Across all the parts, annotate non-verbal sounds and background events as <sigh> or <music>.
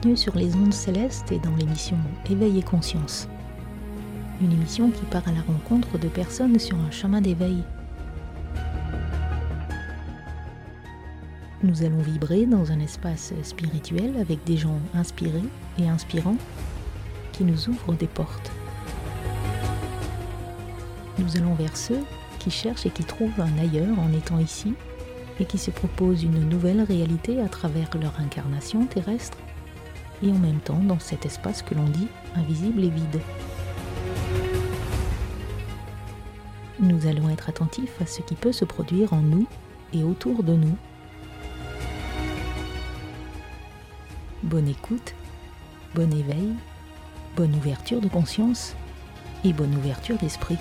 bienvenue sur les ondes célestes et dans l'émission Éveil et Conscience. Une émission qui part à la rencontre de personnes sur un chemin d'éveil. Nous allons vibrer dans un espace spirituel avec des gens inspirés et inspirants qui nous ouvrent des portes. Nous allons vers ceux qui cherchent et qui trouvent un ailleurs en étant ici et qui se proposent une nouvelle réalité à travers leur incarnation terrestre et en même temps dans cet espace que l'on dit invisible et vide. Nous allons être attentifs à ce qui peut se produire en nous et autour de nous. Bonne écoute, bon éveil, bonne ouverture de conscience et bonne ouverture d'esprit.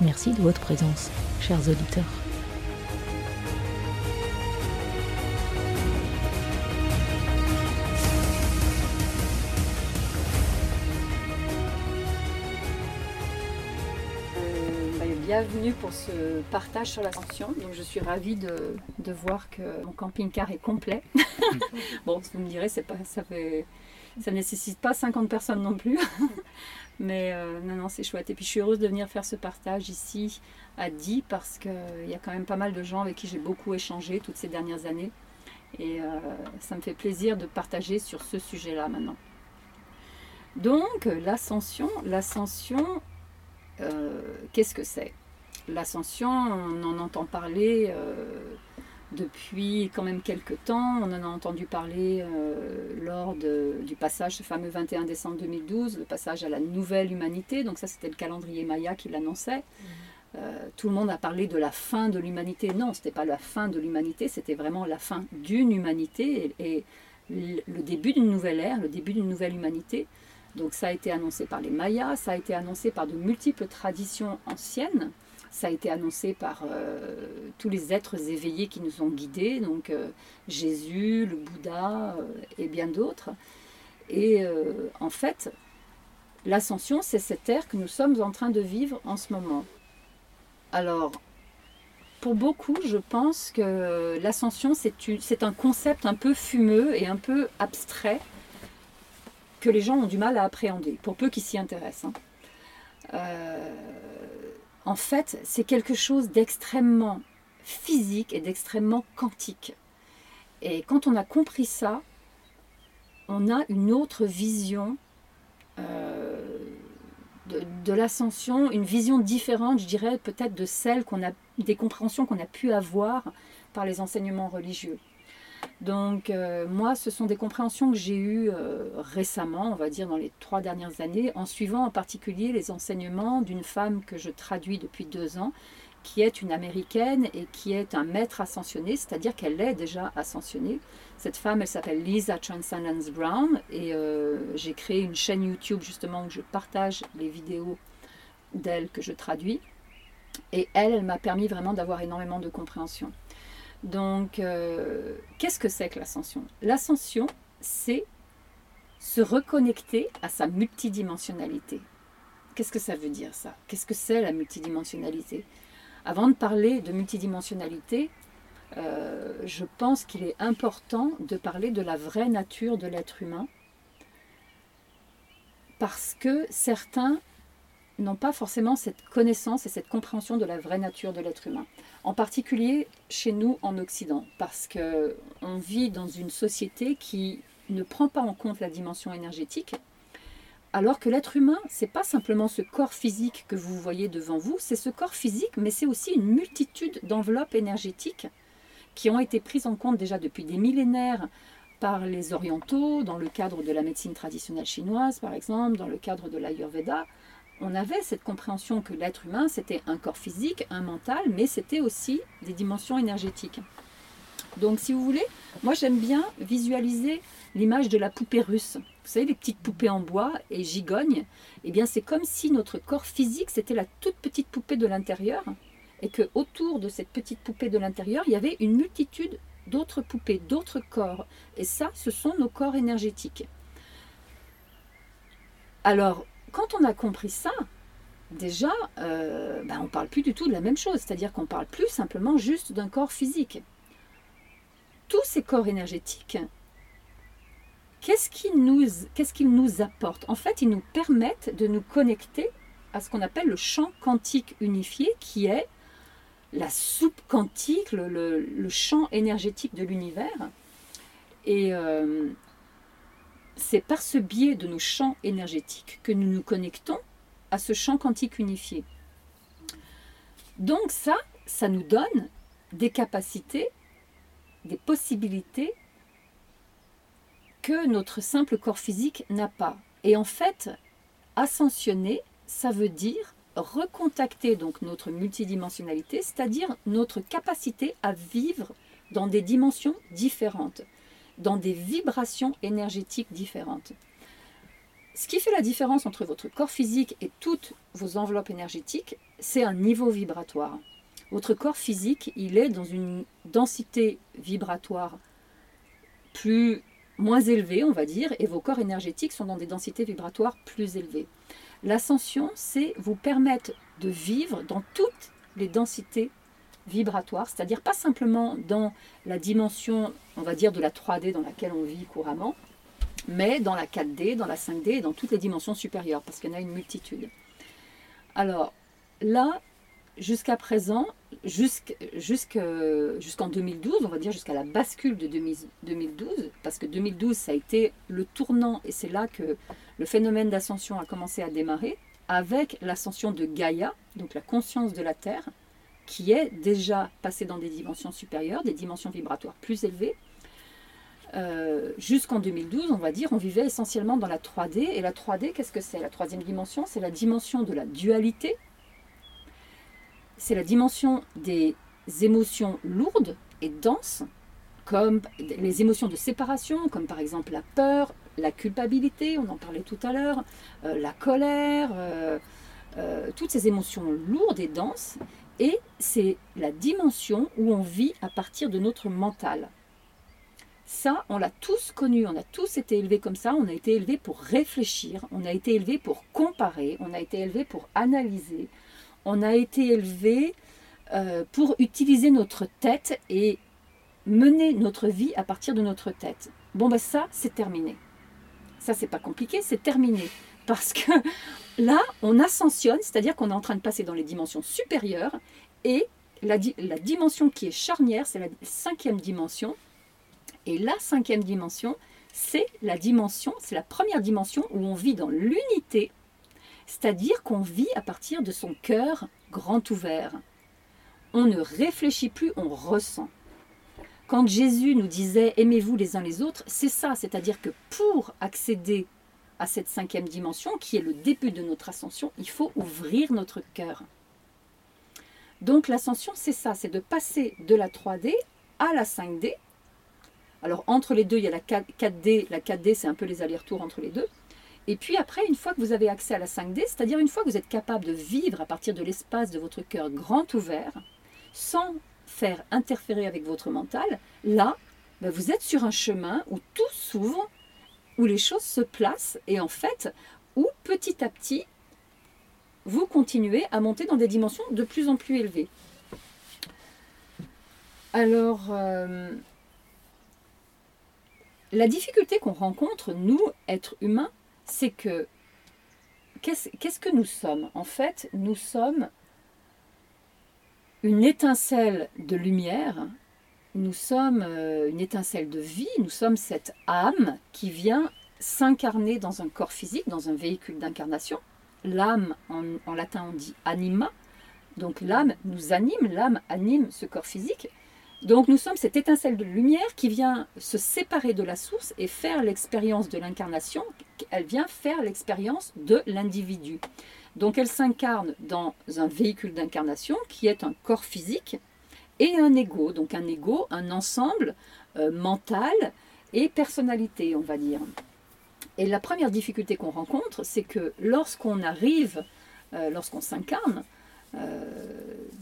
Merci de votre présence, chers auditeurs. Bienvenue pour ce partage sur l'ascension. Donc je suis ravie de, voir que mon camping-car est complet. <laughs> bon, vous me direz, c'est pas, ça fait, ça nécessite pas 50 personnes non plus. <laughs> Mais euh, non, non, c'est chouette. Et puis je suis heureuse de venir faire ce partage ici à Die parce qu'il y a quand même pas mal de gens avec qui j'ai beaucoup échangé toutes ces dernières années. Et euh, ça me fait plaisir de partager sur ce sujet-là maintenant. Donc l'ascension, l'ascension, euh, qu'est-ce que c'est? L'ascension, on en entend parler euh, depuis quand même quelques temps. On en a entendu parler euh, lors du passage, ce fameux 21 décembre 2012, le passage à la nouvelle humanité. Donc ça, c'était le calendrier Maya qui l'annonçait. Tout le monde a parlé de la fin de l'humanité. Non, ce n'était pas la fin de l'humanité, c'était vraiment la fin d'une humanité et, le début d'une nouvelle ère, le début d'une nouvelle humanité. Donc ça a été annoncé par les Mayas, ça a été annoncé par de multiples traditions anciennes, ça a été annoncé par euh, tous les êtres éveillés qui nous ont guidés, donc euh, Jésus, le Bouddha euh, et bien d'autres. Et en fait, l'ascension, c'est cette ère que nous sommes en train de vivre en ce moment. Alors, pour beaucoup, je pense que l'ascension, c'est un concept un peu fumeux et un peu abstrait que les gens ont du mal à appréhender, pour peu qu'ils s'y intéressent. Hein. Euh, en fait, c'est quelque chose d'extrêmement physique et d'extrêmement quantique. Et quand on a compris ça, on a une autre vision euh, de, de l'ascension, une vision différente, je dirais, peut-être de celle qu'on a, des compréhensions qu'on a pu avoir par les enseignements religieux. Donc euh, moi, ce sont des compréhensions que j'ai eues euh, récemment, on va dire dans les trois dernières années, en suivant en particulier les enseignements d'une femme que je traduis depuis deux ans, qui est une américaine et qui est un maître ascensionné, c'est-à-dire qu'elle est déjà ascensionnée. Cette femme, elle s'appelle Lisa Transcendence Brown et euh, j'ai créé une chaîne YouTube justement où je partage les vidéos d'elle que je traduis. Et elle, elle m'a permis vraiment d'avoir énormément de compréhension. Donc, euh, qu'est-ce que c'est que l'ascension? L'ascension, c'est se reconnecter à sa multidimensionnalité. Qu'est-ce que ça veut dire ça? Qu'est-ce que c'est la multidimensionnalité? Avant de parler de multidimensionnalité, euh, je pense qu'il est important de parler de la vraie nature de l'être humain parce que certains n'ont pas forcément cette connaissance et cette compréhension de la vraie nature de l'être humain. En particulier chez nous en Occident, parce qu'on vit dans une société qui ne prend pas en compte la dimension énergétique, alors que l'être humain, c'est pas simplement ce corps physique que vous voyez devant vous, c'est ce corps physique, mais c'est aussi une multitude d'enveloppes énergétiques qui ont été prises en compte déjà depuis des millénaires par les orientaux, dans le cadre de la médecine traditionnelle chinoise par exemple, dans le cadre de l'Ayurveda, on avait cette compréhension que l'être humain, c'était un corps physique, un mental, mais c'était aussi des dimensions énergétiques. Donc si vous voulez, moi j'aime bien visualiser l'image de la poupée russe. Vous savez, les petites poupées en bois et gigognes, eh bien c'est comme si notre corps physique, c'était la toute petite poupée de l'intérieur, et que autour de cette petite poupée de l'intérieur, il y avait une multitude d'autres poupées, d'autres corps. Et ça, ce sont nos corps énergétiques. Alors, quand on a compris ça, déjà, euh, ben, on ne parle plus du tout de la même chose, c'est-à-dire qu'on parle plus simplement juste d'un corps physique. Tous ces corps énergétiques qu'est-ce qu'ils nous, qu'est-ce qu'ils nous apportent? En fait, ils nous permettent de nous connecter à ce qu'on appelle le champ quantique unifié, qui est la soupe quantique, le, champ énergétique de l'univers. Et euh, c'est par ce biais de nos champs énergétiques que nous nous connectons à ce champ quantique unifié. Donc ça, ça nous donne des capacités, des possibilités que notre simple corps physique n'a pas. Et en fait, ascensionner, ça veut dire recontacter donc notre multidimensionnalité, c'est-à-dire notre capacité à vivre dans des dimensions différentes, dans des vibrations énergétiques différentes. Ce qui fait la différence entre votre corps physique et toutes vos enveloppes énergétiques, c'est un niveau vibratoire. Votre corps physique, il est dans une densité vibratoire plus moins élevée, on va dire, et vos corps énergétiques sont dans des densités vibratoires plus élevées. L'ascension, c'est vous permettre de vivre dans toutes les densités vibratoires, c'est-à-dire pas simplement dans la dimension, on va dire, de la 3D dans laquelle on vit couramment, mais dans la 4D, dans la 5D et dans toutes les dimensions supérieures, parce qu'il y en a une multitude. Alors là, jusqu'à présent, jusqu'en 2012, on va dire jusqu'à la bascule de 2012, parce que 2012, ça a été le tournant, et c'est là que le phénomène d'ascension a commencé à démarrer, avec l'ascension de Gaïa, donc la conscience de la Terre, qui est déjà passée dans des dimensions supérieures, des dimensions vibratoires plus élevées. Euh, jusqu'en 2012, on va dire, on vivait essentiellement dans la 3D. Et la 3D, qu'est-ce que c'est? La troisième dimension, c'est la dimension de la dualité, c'est la dimension des émotions lourdes et denses, comme les émotions de séparation, comme par exemple la peur, la culpabilité, on en parlait tout à l'heure, euh, la colère, euh, toutes ces émotions lourdes et denses. Et c'est la dimension où on vit à partir de notre mental. Ça, on l'a tous connu, on a tous été élevés comme ça, on a été élevés pour réfléchir, on a été élevés pour comparer, on a été élevés pour analyser, on a été élevé euh, pour utiliser notre tête et mener notre vie à partir de notre tête. Bon, ben ça, c'est terminé. Ça, c'est pas compliqué, c'est terminé. Parce que là, on ascensionne, c'est-à-dire qu'on est en train de passer dans les dimensions supérieures et la, dimension qui est charnière, c'est la cinquième dimension. Et la cinquième dimension, c'est la dimension, c'est la première dimension où on vit dans l'unité c'est-à-dire qu'on vit à partir de son cœur grand ouvert. On ne réfléchit plus, on ressent. Quand Jésus nous disait aimez-vous les uns les autres, c'est ça, c'est-à-dire que pour accéder à cette cinquième dimension, qui est le début de notre ascension, il faut ouvrir notre cœur. Donc l'ascension, c'est ça, c'est de passer de la 3D à la 5D. Alors entre les deux, il y a la 4D. La 4D, c'est un peu les allers-retours entre les deux. Et puis après, une fois que vous avez accès à la 5D, c'est-à-dire une fois que vous êtes capable de vivre à partir de l'espace de votre cœur grand ouvert, sans faire interférer avec votre mental, là, ben, vous êtes sur un chemin où tout s'ouvre, où les choses se placent, et en fait, où petit à petit, vous continuez à monter dans des dimensions de plus en plus élevées. Alors, euh, la difficulté qu'on rencontre, nous, êtres humains, c'est que qu'est-ce que nous sommes? En fait, nous sommes une étincelle de lumière, nous sommes euh, une étincelle de vie, nous sommes cette âme qui vient s'incarner dans un corps physique, dans un véhicule d'incarnation. L'âme, en, en, latin on dit anima, donc l'âme nous anime, l'âme anime ce corps physique. Donc nous sommes cette étincelle de lumière qui vient se séparer de la source et faire l'expérience de l'incarnation, elle vient faire l'expérience de l'individu. Donc elle s'incarne dans un véhicule d'incarnation qui est un corps physique et un ego, donc un ego, un ensemble euh, mental et personnalité, on va dire. Et la première difficulté qu'on rencontre, c'est que lorsqu'on arrive, euh, lorsqu'on s'incarne euh,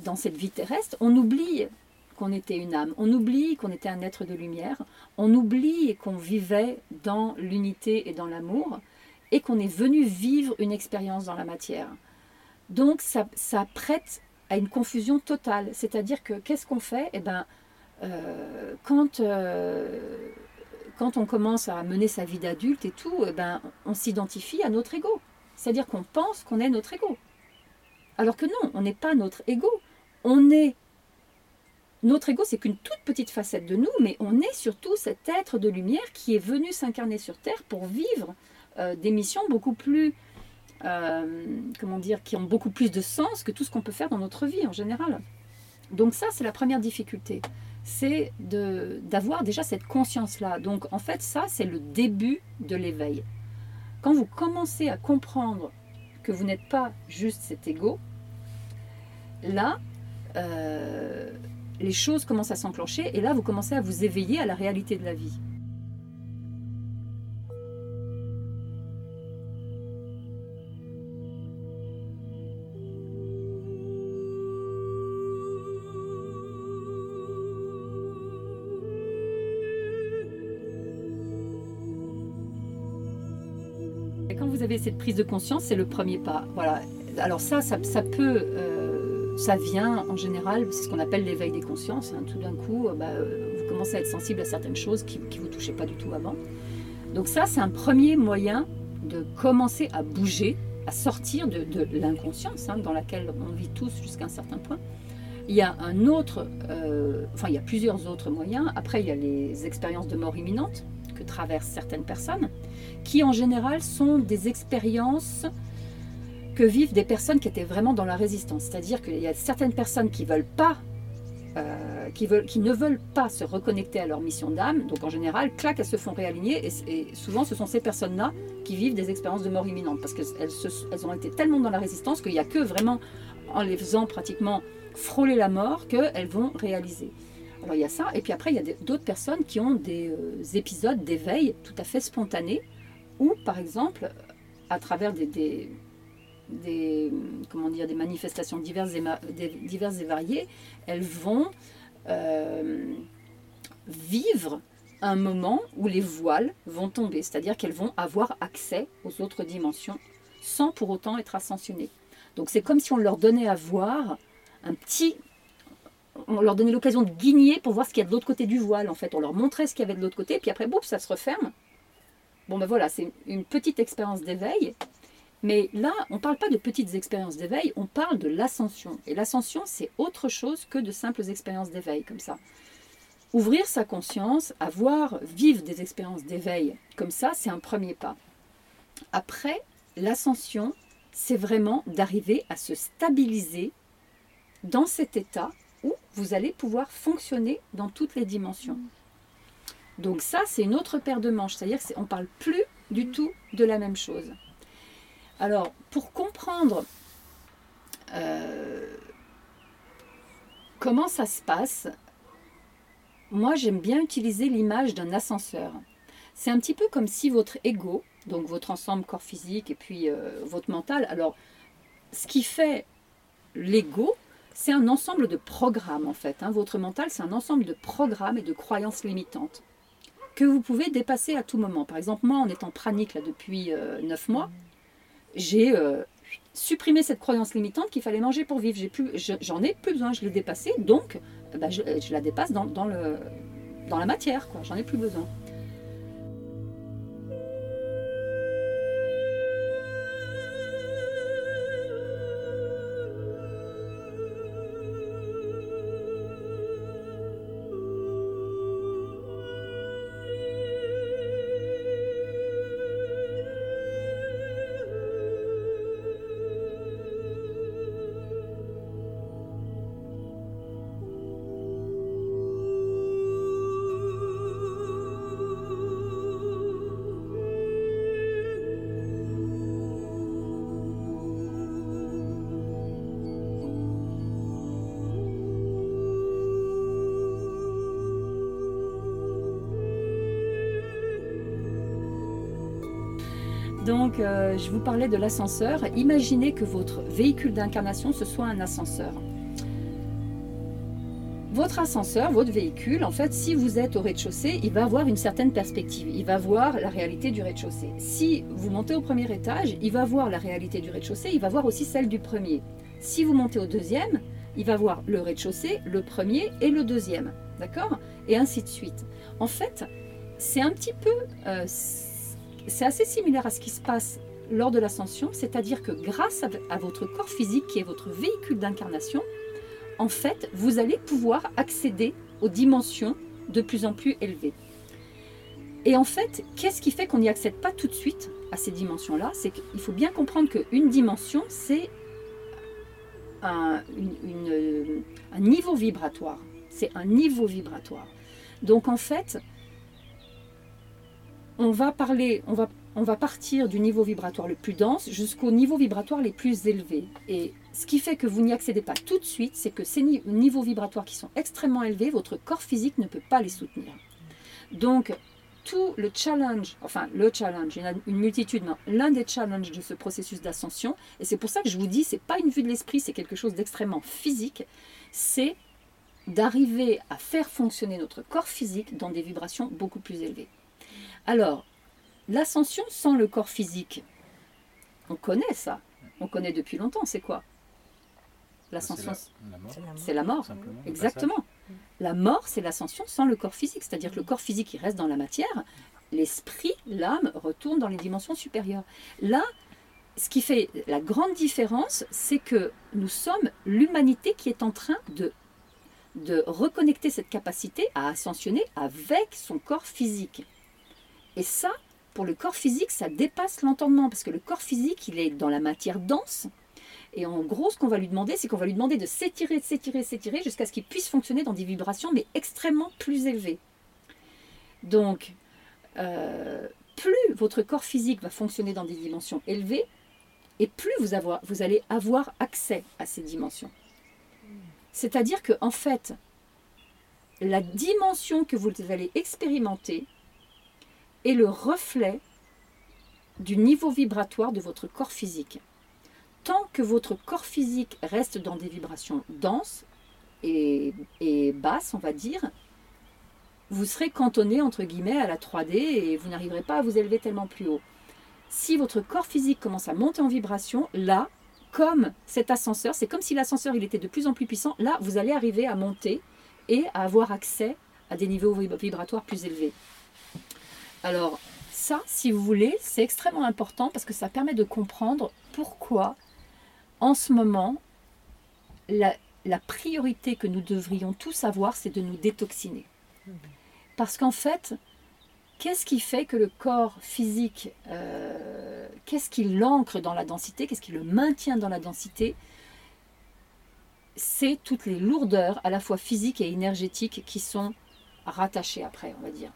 dans cette vie terrestre, on oublie qu'on était une âme. On oublie qu'on était un être de lumière. On oublie qu'on vivait dans l'unité et dans l'amour et qu'on est venu vivre une expérience dans la matière. Donc ça, ça prête à une confusion totale. C'est-à-dire que qu'est-ce qu'on fait? Eh ben, euh, quand, euh, quand on commence à mener sa vie d'adulte et tout, eh ben, on s'identifie à notre ego. C'est-à-dire qu'on pense qu'on est notre ego. Alors que non, on n'est pas notre ego. On est notre ego, c'est qu'une toute petite facette de nous, mais on est surtout cet être de lumière qui est venu s'incarner sur Terre pour vivre euh, des missions beaucoup plus, euh, comment dire, qui ont beaucoup plus de sens que tout ce qu'on peut faire dans notre vie en général. Donc ça, c'est la première difficulté, c'est d'avoir déjà cette conscience-là. Donc en fait, ça, c'est le début de l'éveil. Quand vous commencez à comprendre que vous n'êtes pas juste cet ego, là, euh, les choses commencent à s'enclencher et là, vous commencez à vous éveiller à la réalité de la vie. Cette prise de conscience, c'est le premier pas. Voilà. Alors ça, ça, peut... Euh, ça vient en général, c'est ce qu'on appelle l'éveil des consciences. Hein. Tout d'un coup, euh, bah, euh, vous commencez à être sensible à certaines choses qui ne vous touchaient pas du tout avant. Donc ça, c'est un premier moyen de commencer à bouger, à sortir de, l'inconscience hein, dans laquelle on vit tous jusqu'à un certain point. Il y a un autre, enfin il y a plusieurs autres moyens. Après, il y a les expériences de mort imminente que traversent certaines personnes, qui en général sont des expériences que vivent des personnes qui étaient vraiment dans la résistance. C'est-à-dire qu'il y a certaines personnes qui euh, ne veulent pas se reconnecter à leur mission d'âme. Donc en général, clac, elles se font réaligner. Et, souvent, ce sont ces personnes-là qui vivent des expériences de mort imminente. Parce qu'elles elles ont été tellement dans la résistance qu'il n'y a que vraiment en les faisant pratiquement frôler la mort qu'elles vont réaliser. Alors il y a ça. Et puis après, il y a d'autres personnes qui ont des euh, épisodes d'éveil tout à fait spontanés. Ou par exemple, à travers des comment dire, des manifestations diverses et, diverses et variées, elles vont euh, vivre un moment où les voiles vont tomber, c'est-à-dire qu'elles vont avoir accès aux autres dimensions sans pour autant être ascensionnées. Donc c'est comme si on leur donnait à voir un petit... On leur donnait l'occasion de guigner pour voir ce qu'il y a de l'autre côté du voile. En fait, on leur montrait ce qu'il y avait de l'autre côté, puis après, boum, ça se referme. Bon ben voilà, c'est une petite expérience d'éveil mais là, on ne parle pas de petites expériences d'éveil, on parle de l'ascension. Et l'ascension, c'est autre chose que de simples expériences d'éveil comme ça. Ouvrir sa conscience, avoir, vivre des expériences d'éveil comme ça, c'est un premier pas. Après, l'ascension, c'est vraiment d'arriver à se stabiliser dans cet état où vous allez pouvoir fonctionner dans toutes les dimensions. Donc ça, c'est une autre paire de manches, c'est-à-dire qu'on ne parle plus du tout de la même chose. Alors, pour comprendre euh, comment ça se passe, moi j'aime bien utiliser l'image d'un ascenseur. C'est un petit peu comme si votre ego, donc votre ensemble corps physique et puis euh, votre mental, alors ce qui fait l'ego, c'est un ensemble de programmes en fait. Hein. Votre mental, c'est un ensemble de programmes et de croyances limitantes que vous pouvez dépasser à tout moment. Par exemple, moi, en étant pranique là, depuis euh, neuf mois, j'ai euh, supprimé cette croyance limitante qu'il fallait manger pour vivre. J'en ai, plus besoin, je l'ai dépassée, donc bah, je, la dépasse dans, le, dans la matière, j'en ai plus besoin. Je vous parlais de l'ascenseur. Imaginez que votre véhicule d'incarnation, ce soit un ascenseur. Votre ascenseur, votre véhicule, en fait, si vous êtes au rez-de-chaussée, il va avoir une certaine perspective. Il va voir la réalité du rez-de-chaussée. Si vous montez au premier étage, il va voir la réalité du rez-de-chaussée, il va voir aussi celle du premier. Si vous montez au deuxième, il va voir le rez-de-chaussée, le premier et le deuxième. D'accord? Et ainsi de suite. En fait, c'est un petit peu, euh, c'est assez similaire à ce qui se passe lors de l'ascension, c'est-à-dire que grâce à, votre corps physique qui est votre véhicule d'incarnation, en fait, vous allez pouvoir accéder aux dimensions de plus en plus élevées. Et en fait, qu'est-ce qui fait qu'on n'y accède pas tout de suite à ces dimensions-là? C'est qu'il faut bien comprendre qu'une dimension, c'est un, un niveau vibratoire. C'est un niveau vibratoire. Donc en fait, on va parler, on va, on va partir du niveau vibratoire le plus dense jusqu'au niveau vibratoire les plus élevés. Et ce qui fait que vous n'y accédez pas tout de suite, c'est que ces niveaux vibratoires qui sont extrêmement élevés, votre corps physique ne peut pas les soutenir. Donc, tout le challenge, enfin le challenge, il y a une multitude, mais l'un des challenges de ce processus d'ascension, et c'est pour ça que je vous dis, c'est pas une vue de l'esprit, c'est quelque chose d'extrêmement physique, c'est d'arriver à faire fonctionner notre corps physique dans des vibrations beaucoup plus élevées. Alors, l'ascension sans le corps physique, on connaît ça. On connaît depuis longtemps, c'est quoi? L'ascension, c'est la, mort. Exactement. La mort, c'est l'ascension sans le corps physique. C'est-à-dire que le corps physique, il reste dans la matière. L'esprit, l'âme, retourne dans les dimensions supérieures. Là, ce qui fait la grande différence, c'est que nous sommes l'humanité qui est en train de, de reconnecter cette capacité à ascensionner avec son corps physique. Et ça, pour le corps physique, ça dépasse l'entendement, parce que le corps physique, il est dans la matière dense. Et en gros, ce qu'on va lui demander, c'est qu'on va lui demander de s'étirer, s'étirer, s'étirer, jusqu'à ce qu'il puisse fonctionner dans des vibrations, mais extrêmement plus élevées. Donc, euh, plus votre corps physique va fonctionner dans des dimensions élevées, et plus vous, vous allez avoir accès à ces dimensions. C'est-à-dire que, en fait, la dimension que vous allez expérimenter, est le reflet du niveau vibratoire de votre corps physique. Tant que votre corps physique reste dans des vibrations denses et, basses, on va dire, vous serez cantonné entre guillemets à la 3D et vous n'arriverez pas à vous élever tellement plus haut. Si votre corps physique commence à monter en vibration, là, comme cet ascenseur, c'est comme si l'ascenseur était de plus en plus puissant, là vous allez arriver à monter et à avoir accès à des niveaux vibratoires plus élevés. Alors ça, si vous voulez, c'est extrêmement important parce que ça permet de comprendre pourquoi en ce moment, la, priorité que nous devrions tous avoir, c'est de nous détoxiner. Parce qu'en fait, qu'est-ce qui fait que le corps physique, euh, qu'est-ce qui l'ancre dans la densité, qu'est-ce qui le maintient dans la densité? C'est toutes les lourdeurs, à la fois physiques et énergétiques, qui sont rattachées après, on va dire.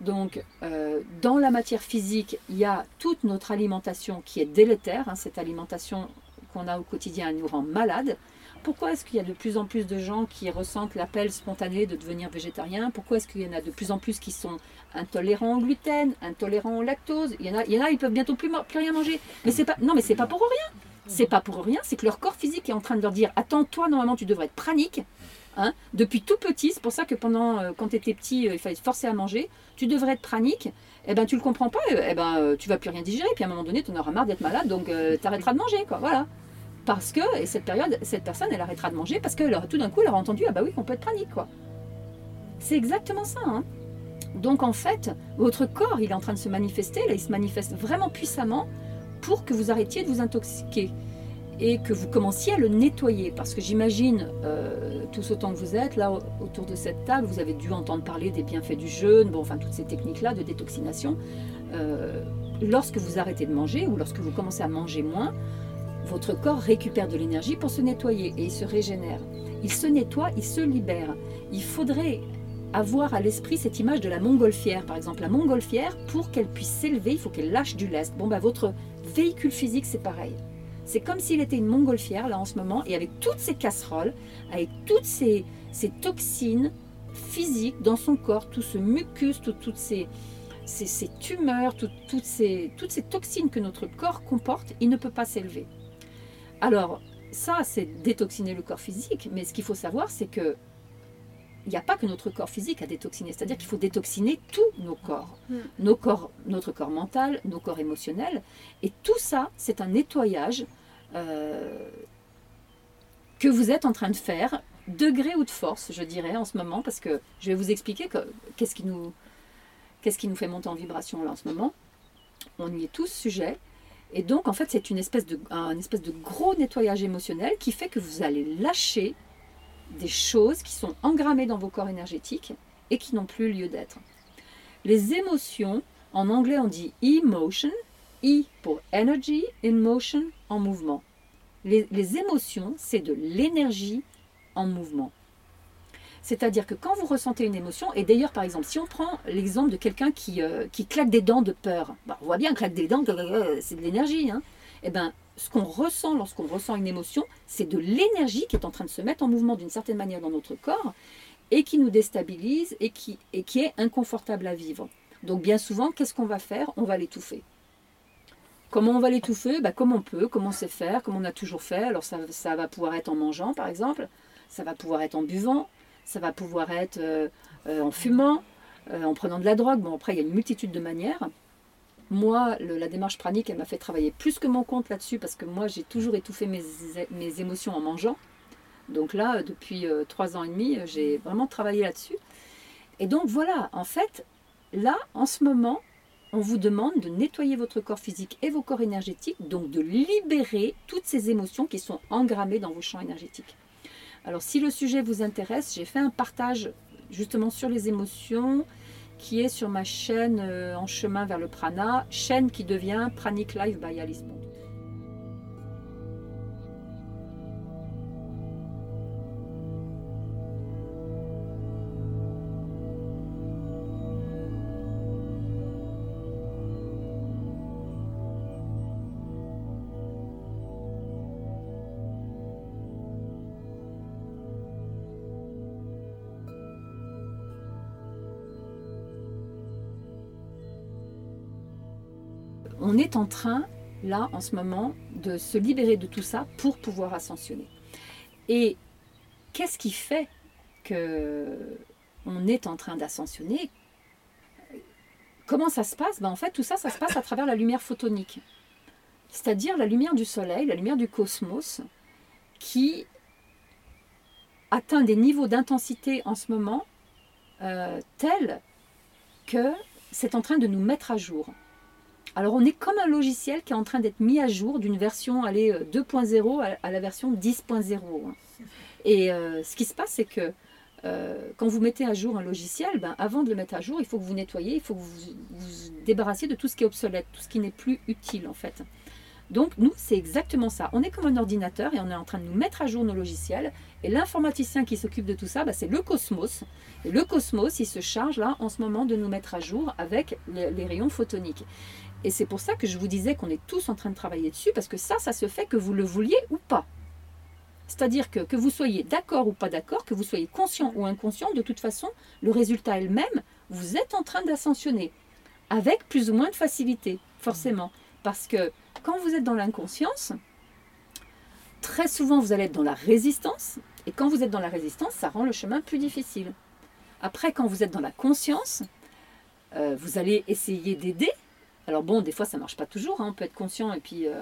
Donc, euh, dans la matière physique, il y a toute notre alimentation qui est délétère. Hein, cette alimentation qu'on a au quotidien, nous rend malade. Pourquoi est-ce qu'il y a de plus en plus de gens qui ressentent l'appel spontané de devenir végétarien? Pourquoi est-ce qu'il y en a de plus en plus qui sont intolérants au gluten, intolérants au lactose? Il y en a, ils peuvent bientôt plus, plus rien manger. Mais c'est pas, non, mais c'est pas pour rien. C'est pas pour rien, c'est que leur corps physique est en train de leur dire Attends, toi, normalement, tu devrais être pranique. Hein, depuis tout petit, c'est pour ça que pendant, euh, quand tu étais petit, euh, il fallait te forcer à manger, tu devrais être pranique, eh ben tu le comprends pas, et eh ben euh, tu vas plus rien digérer, puis à un moment donné, tu en auras marre d'être malade, donc tu arrêteras de manger, voilà. Parce que, et cette période, cette personne, elle arrêtera de manger parce que tout d'un coup, elle aura entendu, ah bah oui, on peut être pranique, quoi. C'est exactement ça, hein. Donc en fait, votre corps, il est en train de se manifester, là, il se manifeste vraiment puissamment pour que vous arrêtiez de vous intoxiquer et que vous commenciez à le nettoyer. Parce que j'imagine, euh, tous autant que vous êtes, là autour de cette table, vous avez dû entendre parler des bienfaits du jeûne, bon, enfin toutes ces techniques-là de détoxination. Euh, lorsque vous arrêtez de manger ou lorsque vous commencez à manger moins, votre corps récupère de l'énergie pour se nettoyer et il se régénère. Il se nettoie, il se libère. Il faudrait avoir à l'esprit cette image de la montgolfière. Par exemple, la montgolfière, pour qu'elle puisse s'élever, il faut qu'elle lâche du lest. Bon, bah, votre véhicule physique, c'est pareil. C'est comme s'il était une montgolfière là en ce moment et avec toutes ces casseroles, avec toutes ces, toxines physiques dans son corps, tout ce mucus, toutes ces, ces, tumeurs, toutes, ces, toutes ces toxines que notre corps comporte, il ne peut pas s'élever. Alors, ça, c'est détoxiner le corps physique, mais ce qu'il faut savoir, c'est que il n'y a pas que notre corps physique à détoxiner, c'est-à-dire qu'il faut détoxiner tous nos corps, mm. nos corps, notre corps mental, nos corps émotionnels, et tout ça, c'est un nettoyage que vous êtes en train de faire, de gré ou de force, je dirais, en ce moment, parce que je vais vous expliquer qu'est-ce qui qui nous fait monter en vibration là en ce moment On y est tous sujets. Et donc, en fait, c'est une espèce de, espèce de gros nettoyage émotionnel qui fait que vous allez lâcher des choses qui sont engrammées dans vos corps énergétiques et qui n'ont plus lieu d'être. Les émotions, en anglais on dit emotion, E pour energy, in motion, en mouvement. Les, émotions, c'est de l'énergie en mouvement. C'est-à-dire que quand vous ressentez une émotion, et d'ailleurs par exemple, si on prend l'exemple de quelqu'un qui, euh, qui claque des dents de peur, bah, on voit bien claque des dents, <laughs> c'est de l'énergie. Hein. Et ben, ce qu'on ressent lorsqu'on ressent une émotion, c'est de l'énergie qui est en train de se mettre en mouvement d'une certaine manière dans notre corps et qui nous déstabilise et qui, et qui est inconfortable à vivre. Donc bien souvent, qu'est-ce qu'on va faire? On va l'étouffer. Comment on va l'étouffer? Bah, Comme on peut, comme on sait faire, comme on a toujours fait. Alors ça, ça, va pouvoir être en mangeant par exemple, ça va pouvoir être en buvant, ça va pouvoir être euh, euh, en fumant, euh, en prenant de la drogue. Bon après, il y a une multitude de manières. Moi, la démarche pranique, elle m'a fait travailler plus que mon compte là-dessus parce que moi, j'ai toujours étouffé mes, mes, émotions en mangeant. Donc là, depuis trois ans et demi, j'ai vraiment travaillé là-dessus. Et donc voilà, en fait, là, en ce moment, on vous demande de nettoyer votre corps physique et vos corps énergétiques, donc de libérer toutes ces émotions qui sont engrammées dans vos champs énergétiques. Alors si le sujet vous intéresse, j'ai fait un partage justement sur les émotions qui est sur ma chaîne euh, En chemin vers le prana, chaîne qui devient Pranic Life by Alice Bond. En train, là, en ce moment, de se libérer de tout ça pour pouvoir ascensionner. Et qu'est-ce qui fait que on est en train d'ascensionner? Comment ça se passe? Ben, En fait, tout ça, ça se passe à travers la lumière photonique. C'est-à-dire la lumière du soleil, la lumière du cosmos, qui atteint des niveaux d'intensité en ce moment euh, tels que c'est en train de nous mettre à jour. Alors on est comme un logiciel qui est en train d'être mis à jour d'une version 2.0 euh, à, la version 10.0. Hein. Et euh, ce qui se passe, c'est que euh, quand vous mettez à jour un logiciel, ben, avant de le mettre à jour, il faut que vous nettoyez, il faut que vous vous débarrassiez de tout ce qui est obsolète, tout ce qui n'est plus utile en fait. Donc nous, c'est exactement ça. On est comme un ordinateur et on est en train de nous mettre à jour nos logiciels. Et l'informaticien qui s'occupe de tout ça, ben, c'est le cosmos. Et le cosmos, il se charge là en ce moment de nous mettre à jour avec les rayons photoniques. Et c'est pour ça que je vous disais qu'on est tous en train de travailler dessus, parce que ça, ça se fait que vous le vouliez ou pas. C'est-à-dire que, que vous soyez d'accord ou pas d'accord, que vous soyez conscient ou inconscient, de toute façon, le résultat est le même. Vous êtes en train d'ascensionner, avec plus ou moins de facilité, forcément. Parce que quand vous êtes dans l'inconscience, très souvent vous allez être dans la résistance, et quand vous êtes dans la résistance, ça rend le chemin plus difficile. Après, quand vous êtes dans la conscience, euh, vous allez essayer d'aider, alors bon, des fois ça marche pas toujours, hein. on peut être conscient et puis euh,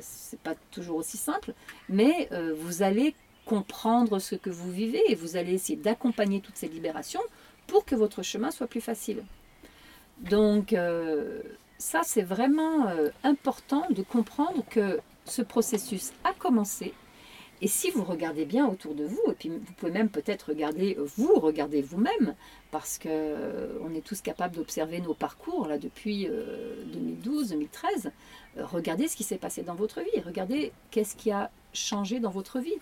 c'est pas toujours aussi simple, mais euh, vous allez comprendre ce que vous vivez et vous allez essayer d'accompagner toutes ces libérations pour que votre chemin soit plus facile. Donc euh, ça c'est vraiment important de comprendre que ce processus a commencé et si vous regardez bien autour de vous, et puis vous pouvez même peut-être regarder vous, regarder vous-même, parce que euh, on est tous capables d'observer nos parcours là depuis 2012, euh, 2013. Euh, regardez ce qui s'est passé dans votre vie, regardez qu'est-ce qui a changé dans votre vie.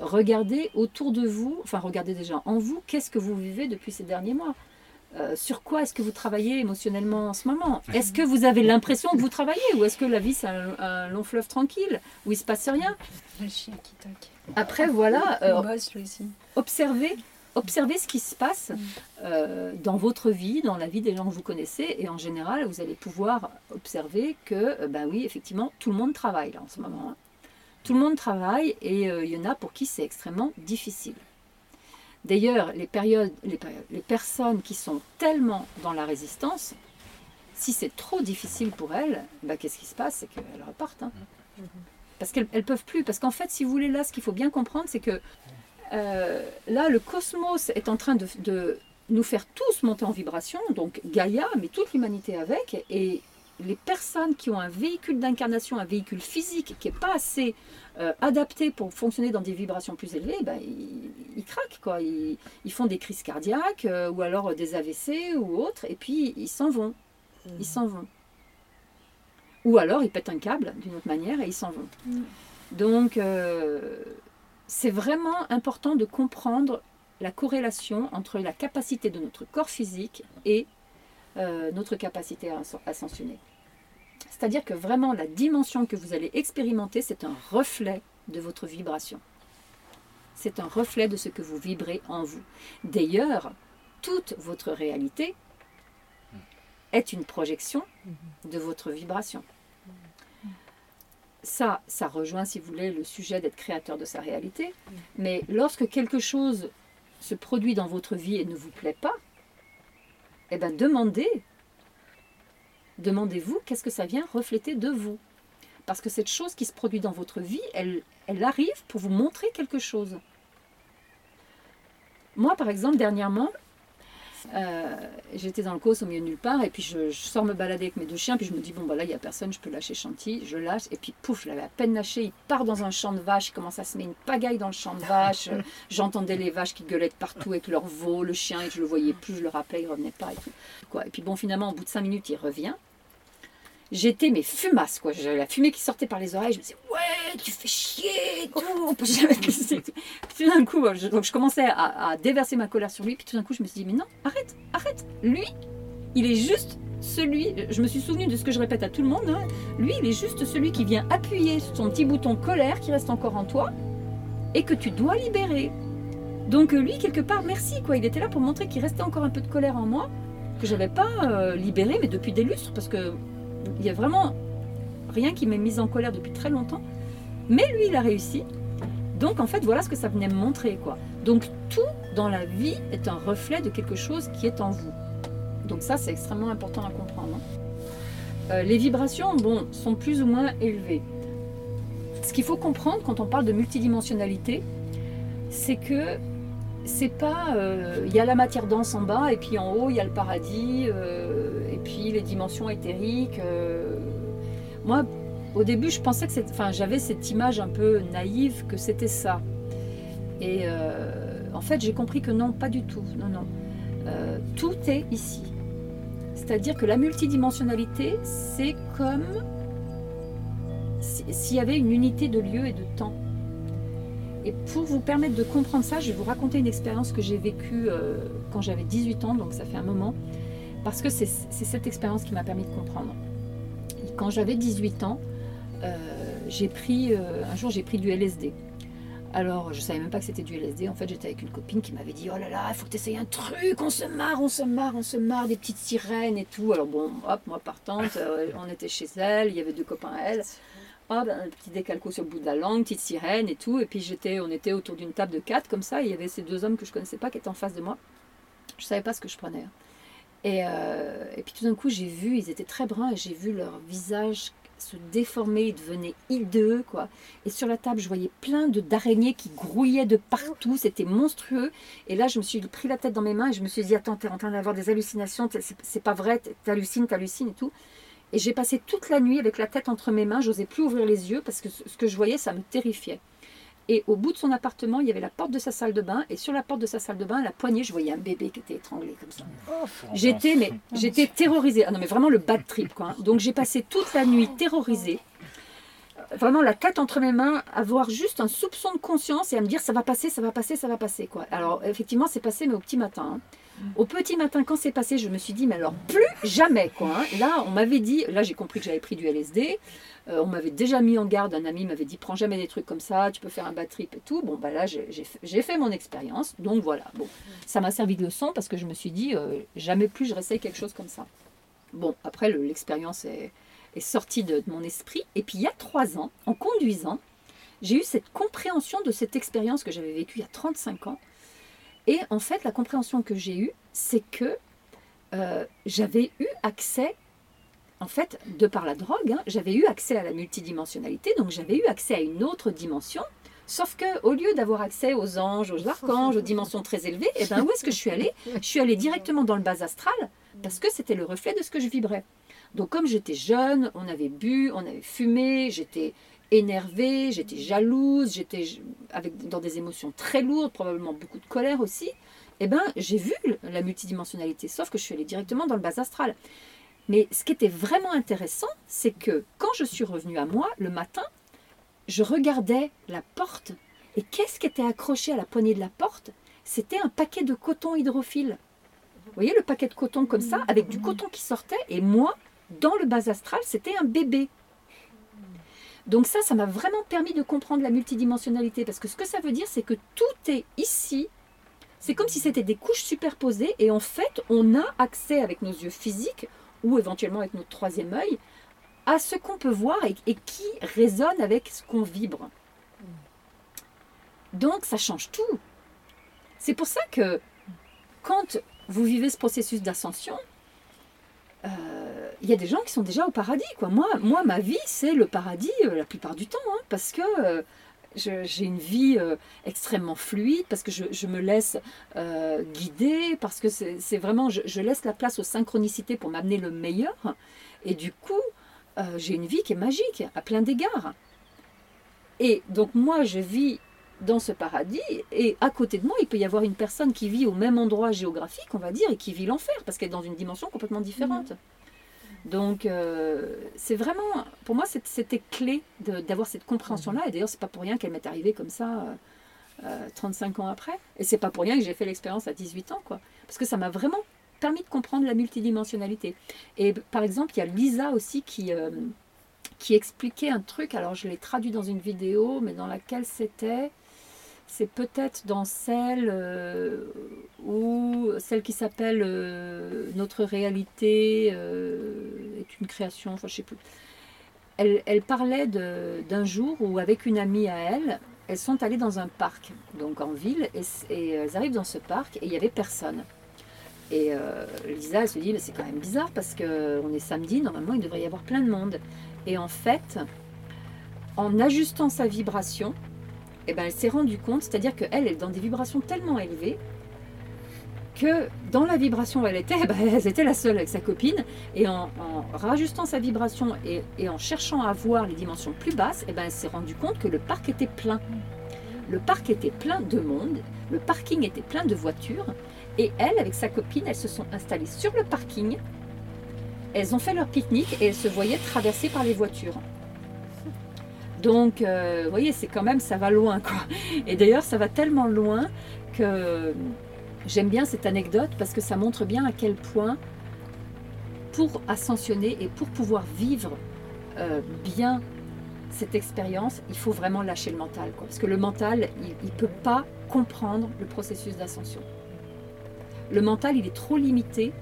Regardez autour de vous, enfin regardez déjà en vous, qu'est-ce que vous vivez depuis ces derniers mois. Euh, sur quoi est-ce que vous travaillez émotionnellement en ce moment? Est-ce que vous avez l'impression que vous travaillez ou est-ce que la vie c'est un, long fleuve tranquille où il se passe rien? Le chien qui toque. Après voilà, euh, observez, observez ce qui se passe mm. euh, dans votre vie, dans la vie des gens que vous connaissez et en général vous allez pouvoir observer que ben oui effectivement tout le monde travaille là en ce moment. Hein. Tout le monde travaille et il y en a pour qui c'est extrêmement difficile. D'ailleurs, les, périodes, les, personnes qui sont tellement dans la résistance, si c'est trop difficile pour elles, bah, qu'est-ce qui se passe? C'est qu'elles repartent. Hein. Parce qu'elles ne peuvent plus. Parce qu'en fait, si vous voulez, là, ce qu'il faut bien comprendre, c'est que euh, là, le cosmos est en train de, nous faire tous monter en vibration, donc Gaïa, mais toute l'humanité avec, et les personnes qui ont un véhicule d'incarnation, un véhicule physique qui n'est pas assez euh, adapté pour fonctionner dans des vibrations plus élevées, ben, ils, craquent, quoi. Ils, font des crises cardiaques euh, ou alors des AVC ou autres, et puis ils s'en vont. Ils mmh. s'en vont. Ou alors ils pètent un câble d'une autre manière et ils s'en vont. Mmh. Donc euh, c'est vraiment important de comprendre la corrélation entre la capacité de notre corps physique et euh, notre capacité à ascensionner. C'est-à-dire que vraiment la dimension que vous allez expérimenter, c'est un reflet de votre vibration. C'est un reflet de ce que vous vibrez en vous. D'ailleurs, toute votre réalité est une projection de votre vibration. Ça, ça rejoint, si vous voulez, le sujet d'être créateur de sa réalité. Mais lorsque quelque chose se produit dans votre vie et ne vous plaît pas, eh bien demandez, demandez-vous qu'est-ce que ça vient refléter de vous. Parce que cette chose qui se produit dans votre vie, elle, elle arrive pour vous montrer quelque chose. Moi, par exemple, dernièrement, euh, j'étais dans le cos au milieu de nulle part, et puis je, sors me balader avec mes deux chiens, puis je me dis, bon, bah là, il n'y a personne, je peux lâcher Chanty, je lâche, et puis pouf, je l'avais à peine lâché, il part dans un champ de vaches, il commence à se mettre une pagaille dans le champ de vaches, <laughs> j'entendais les vaches qui gueulaient partout avec leur veau, le chien, et je le voyais plus, je le rappelais, il revenait pas, et tout. Quoi. Et puis bon, finalement, au bout de cinq minutes, il revient, j'étais mes fumasses, quoi. J'avais la fumée qui sortait par les oreilles. Je me disais, ouais, tu fais chier, tout, on peut jamais Puis tout d'un coup, je, donc je commençais à, déverser ma colère sur lui. Puis tout d'un coup, je me suis dit, mais non, arrête, arrête. Lui, il est juste celui. Je me suis souvenu de ce que je répète à tout le monde. Hein. Lui, il est juste celui qui vient appuyer sur son petit bouton colère qui reste encore en toi et que tu dois libérer. Donc lui, quelque part, merci, quoi. Il était là pour montrer qu'il restait encore un peu de colère en moi que j'avais pas euh, libéré, mais depuis des lustres, parce que il y a vraiment rien qui m'ait mise en colère depuis très longtemps. Mais lui, il a réussi. Donc en fait, voilà ce que ça venait me montrer. quoi. Donc tout dans la vie est un reflet de quelque chose qui est en vous. Donc ça, c'est extrêmement important à comprendre. Hein. Euh, les vibrations, bon, sont plus ou moins élevées. Ce qu'il faut comprendre quand on parle de multidimensionnalité, c'est que c'est pas. Euh, il y a la matière dense en bas et puis en haut il y a le paradis euh, puis les dimensions éthériques. Euh. Moi, au début, je pensais que. Enfin, j'avais cette image un peu naïve que c'était ça. Et en fait, j'ai compris que non, pas du tout. Non, non. tout est ici. C'est-à-dire que la multidimensionnalité, c'est comme s'il y avait une unité de lieu et de temps. Et pour vous permettre de comprendre ça, je vais vous raconter une expérience que j'ai vécue euh, quand j'avais 18 ans, donc ça fait un moment, parce que c'est cette expérience qui m'a permis de comprendre. quand j'avais 18 ans, euh, pris, euh, un jour j'ai pris du LSD. Alors, je savais même pas que c'était du LSD. En fait, j'étais avec une copine qui m'avait dit Oh là là, il faut que tu essayes un truc, on se marre, on se marre, on se marre, des petites sirènes et tout. Alors, bon, hop, moi partante, on était chez elle, il y avait deux copains à elle un petit décalco sur le bout de la langue, petite sirène et tout. Et puis j'étais, on était autour d'une table de quatre comme ça. il y avait ces deux hommes que je connaissais pas qui étaient en face de moi. Je savais pas ce que je prenais. Hein. Et, euh, et puis tout d'un coup, j'ai vu, ils étaient très bruns et j'ai vu leur visage se déformer, ils devenaient hideux, quoi. Et sur la table, je voyais plein de d'araignées qui grouillaient de partout, c'était monstrueux. Et là, je me suis pris la tête dans mes mains et je me suis dit, attends, t'es en train d'avoir des hallucinations, c'est pas vrai, t'hallucines, t'hallucines et tout. Et j'ai passé toute la nuit avec la tête entre mes mains, j'osais plus ouvrir les yeux parce que ce que je voyais, ça me terrifiait. Et au bout de son appartement, il y avait la porte de sa salle de bain. Et sur la porte de sa salle de bain, à la poignée, je voyais un bébé qui était étranglé comme ça. Oh, j'étais, mais j'étais terrorisée. Ah non, mais vraiment le bad trip, quoi. Donc j'ai passé toute la nuit terrorisée. Vraiment la tête entre mes mains, avoir juste un soupçon de conscience et à me dire ça va passer, ça va passer, ça va passer, quoi. Alors effectivement, c'est passé, mais au petit matin. Hein. Au petit matin, quand c'est passé, je me suis dit, mais alors plus jamais, quoi. Hein. Là, on m'avait dit, là j'ai compris que j'avais pris du LSD. Euh, on m'avait déjà mis en garde, un ami m'avait dit, prends jamais des trucs comme ça, tu peux faire un bad trip et tout. Bon, bah là, j'ai fait mon expérience. Donc voilà, bon, ça m'a servi de leçon parce que je me suis dit, euh, jamais plus je réessaye quelque chose comme ça. Bon, après, l'expérience est, sortie de, mon esprit. Et puis il y a trois ans, en conduisant, j'ai eu cette compréhension de cette expérience que j'avais vécue il y a 35 ans et en fait, la compréhension que j'ai eue, c'est que euh, j'avais eu accès, en fait, de par la drogue, hein, j'avais eu accès à la multidimensionnalité, donc j'avais eu accès à une autre dimension Sauf que au lieu d'avoir accès aux anges, aux archanges, aux dimensions très élevées, eh ben, où est-ce que je suis allée? <laughs> Je suis allée directement dans le bas astral parce que c'était le reflet de ce que je vibrais. Donc comme j'étais jeune, on avait bu, on avait fumé, j'étais énervée, j'étais jalouse, j'étais avec dans des émotions très lourdes, probablement beaucoup de colère aussi. Eh ben, j'ai vu la multidimensionnalité, sauf que je suis allée directement dans le bas astral. Mais ce qui était vraiment intéressant, c'est que quand je suis revenue à moi le matin, je regardais la porte et qu'est-ce qui était accroché à la poignée de la porte? C'était un paquet de coton hydrophile. Vous voyez le paquet de coton comme ça, avec du coton qui sortait, et moi, dans le bas astral, c'était un bébé. Donc ça, ça m'a vraiment permis de comprendre la multidimensionnalité, parce que ce que ça veut dire, c'est que tout est ici. C'est comme si c'était des couches superposées, et en fait, on a accès avec nos yeux physiques, ou éventuellement avec notre troisième œil, à ce qu'on peut voir et, qui résonne avec ce qu'on vibre. Donc ça change tout. C'est pour ça que quand vous vivez ce processus d'ascension, euh, il y a des gens qui sont déjà au paradis. Quoi. Moi, ma vie, c'est le paradis euh, la plupart du temps, hein, parce que euh, j'ai une vie extrêmement fluide, parce que je, me laisse guider, parce que c'est vraiment, je, laisse la place aux synchronicités pour m'amener le meilleur. Et du coup, j'ai une vie qui est magique, à plein d'égards. Et donc moi, je vis dans ce paradis, et à côté de moi, il peut y avoir une personne qui vit au même endroit géographique, on va dire, et qui vit l'enfer, parce qu'elle est dans une dimension complètement différente. Mhm. Donc, euh, c'est vraiment, pour moi, c'était clé d'avoir cette compréhension-là, et d'ailleurs, c'est pas pour rien qu'elle m'est arrivée comme ça, 35 euh, ans après, et c'est pas pour rien que j'ai fait l'expérience à 18 ans, quoi, parce que ça m'a vraiment permis de comprendre la multidimensionnalité. Et par exemple, il y a Lisa aussi qui... Euh, qui expliquait un truc, alors je l'ai traduit dans une vidéo, mais dans laquelle c'était, c'est peut-être dans celle euh, où celle qui s'appelle euh, Notre réalité euh, est une création, enfin je sais plus. Elle, parlait d'un jour où avec une amie à elle, elles sont allées dans un parc, donc en ville, et, elles arrivent dans ce parc et il n'y avait personne. Et Lisa, elle se dit, mais c'est quand même bizarre parce qu'on est samedi, normalement il devrait y avoir plein de monde. Et en fait, en ajustant sa vibration, eh ben, elle s'est rendue compte, c'est-à-dire qu'elle elle est dans des vibrations tellement élevées que dans la vibration où elle était, <laughs> eh ben, elle était la seule avec sa copine. Et en, rajustant sa vibration et, en cherchant à voir les dimensions plus basses, eh ben, elle s'est rendue compte que le parc était plein. Le parc était plein de monde, le parking était plein de voitures. Et elle, avec sa copine, elles se sont installées sur le parking. Elles ont fait leur pique-nique et elles se voyaient traversées par les voitures. Donc, euh, vous voyez, c'est quand même, ça va loin, quoi. Et d'ailleurs, ça va tellement loin que j'aime bien cette anecdote parce que ça montre bien à quel point, pour ascensionner et pour pouvoir vivre euh, bien cette expérience, il faut vraiment lâcher le mental, quoi. Parce que le mental, il ne peut pas comprendre le processus d'ascension. Le mental, il est trop limité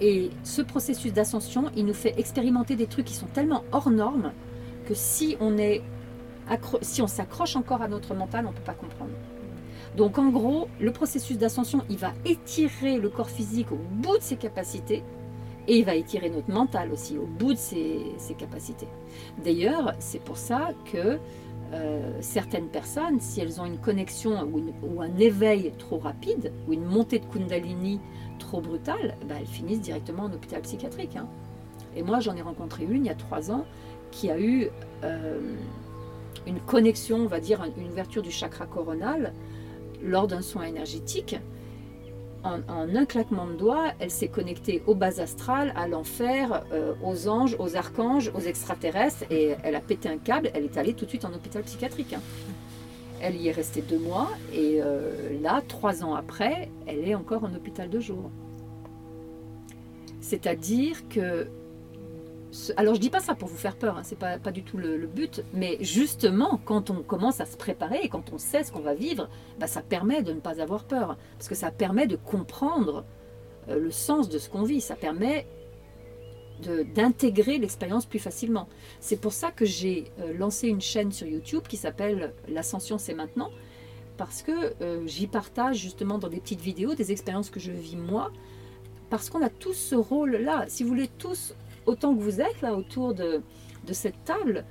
et ce processus d'ascension, il nous fait expérimenter des trucs qui sont tellement hors normes que si on est si on s'accroche encore à notre mental, on ne peut pas comprendre. Donc en gros, le processus d'ascension, il va étirer le corps physique au bout de ses capacités et il va étirer notre mental aussi au bout de ses, capacités. D'ailleurs, c'est pour ça que euh, certaines personnes, si elles ont une connexion ou, un éveil trop rapide ou une montée de Kundalini trop brutale, bah, elles finissent directement en hôpital psychiatrique. Hein. Et moi, j'en ai rencontré une il y a trois ans qui a eu euh, une connexion, on va dire, une ouverture du chakra coronal lors d'un soin énergétique. En, un claquement de doigts, elle s'est connectée au bas astral, à l'enfer, euh, aux anges, aux archanges, aux extraterrestres, et elle a pété un câble, elle est allée tout de suite en hôpital psychiatrique. Hein. Elle y est restée deux mois, et euh, là, trois ans après, elle est encore en hôpital de jour. C'est-à-dire que alors je dis pas ça pour vous faire peur, hein, c'est pas, pas du tout le, but, mais justement quand on commence à se préparer et quand on sait ce qu'on va vivre, bah, ça permet de ne pas avoir peur, parce que ça permet de comprendre euh, le sens de ce qu'on vit, ça permet d'intégrer l'expérience plus facilement. C'est pour ça que j'ai euh, lancé une chaîne sur YouTube qui s'appelle L'ascension c'est maintenant, parce que euh, j'y partage justement dans des petites vidéos des expériences que je vis moi, parce qu'on a tous ce rôle-là. Si vous voulez tous autant que vous êtes là autour de, cette table,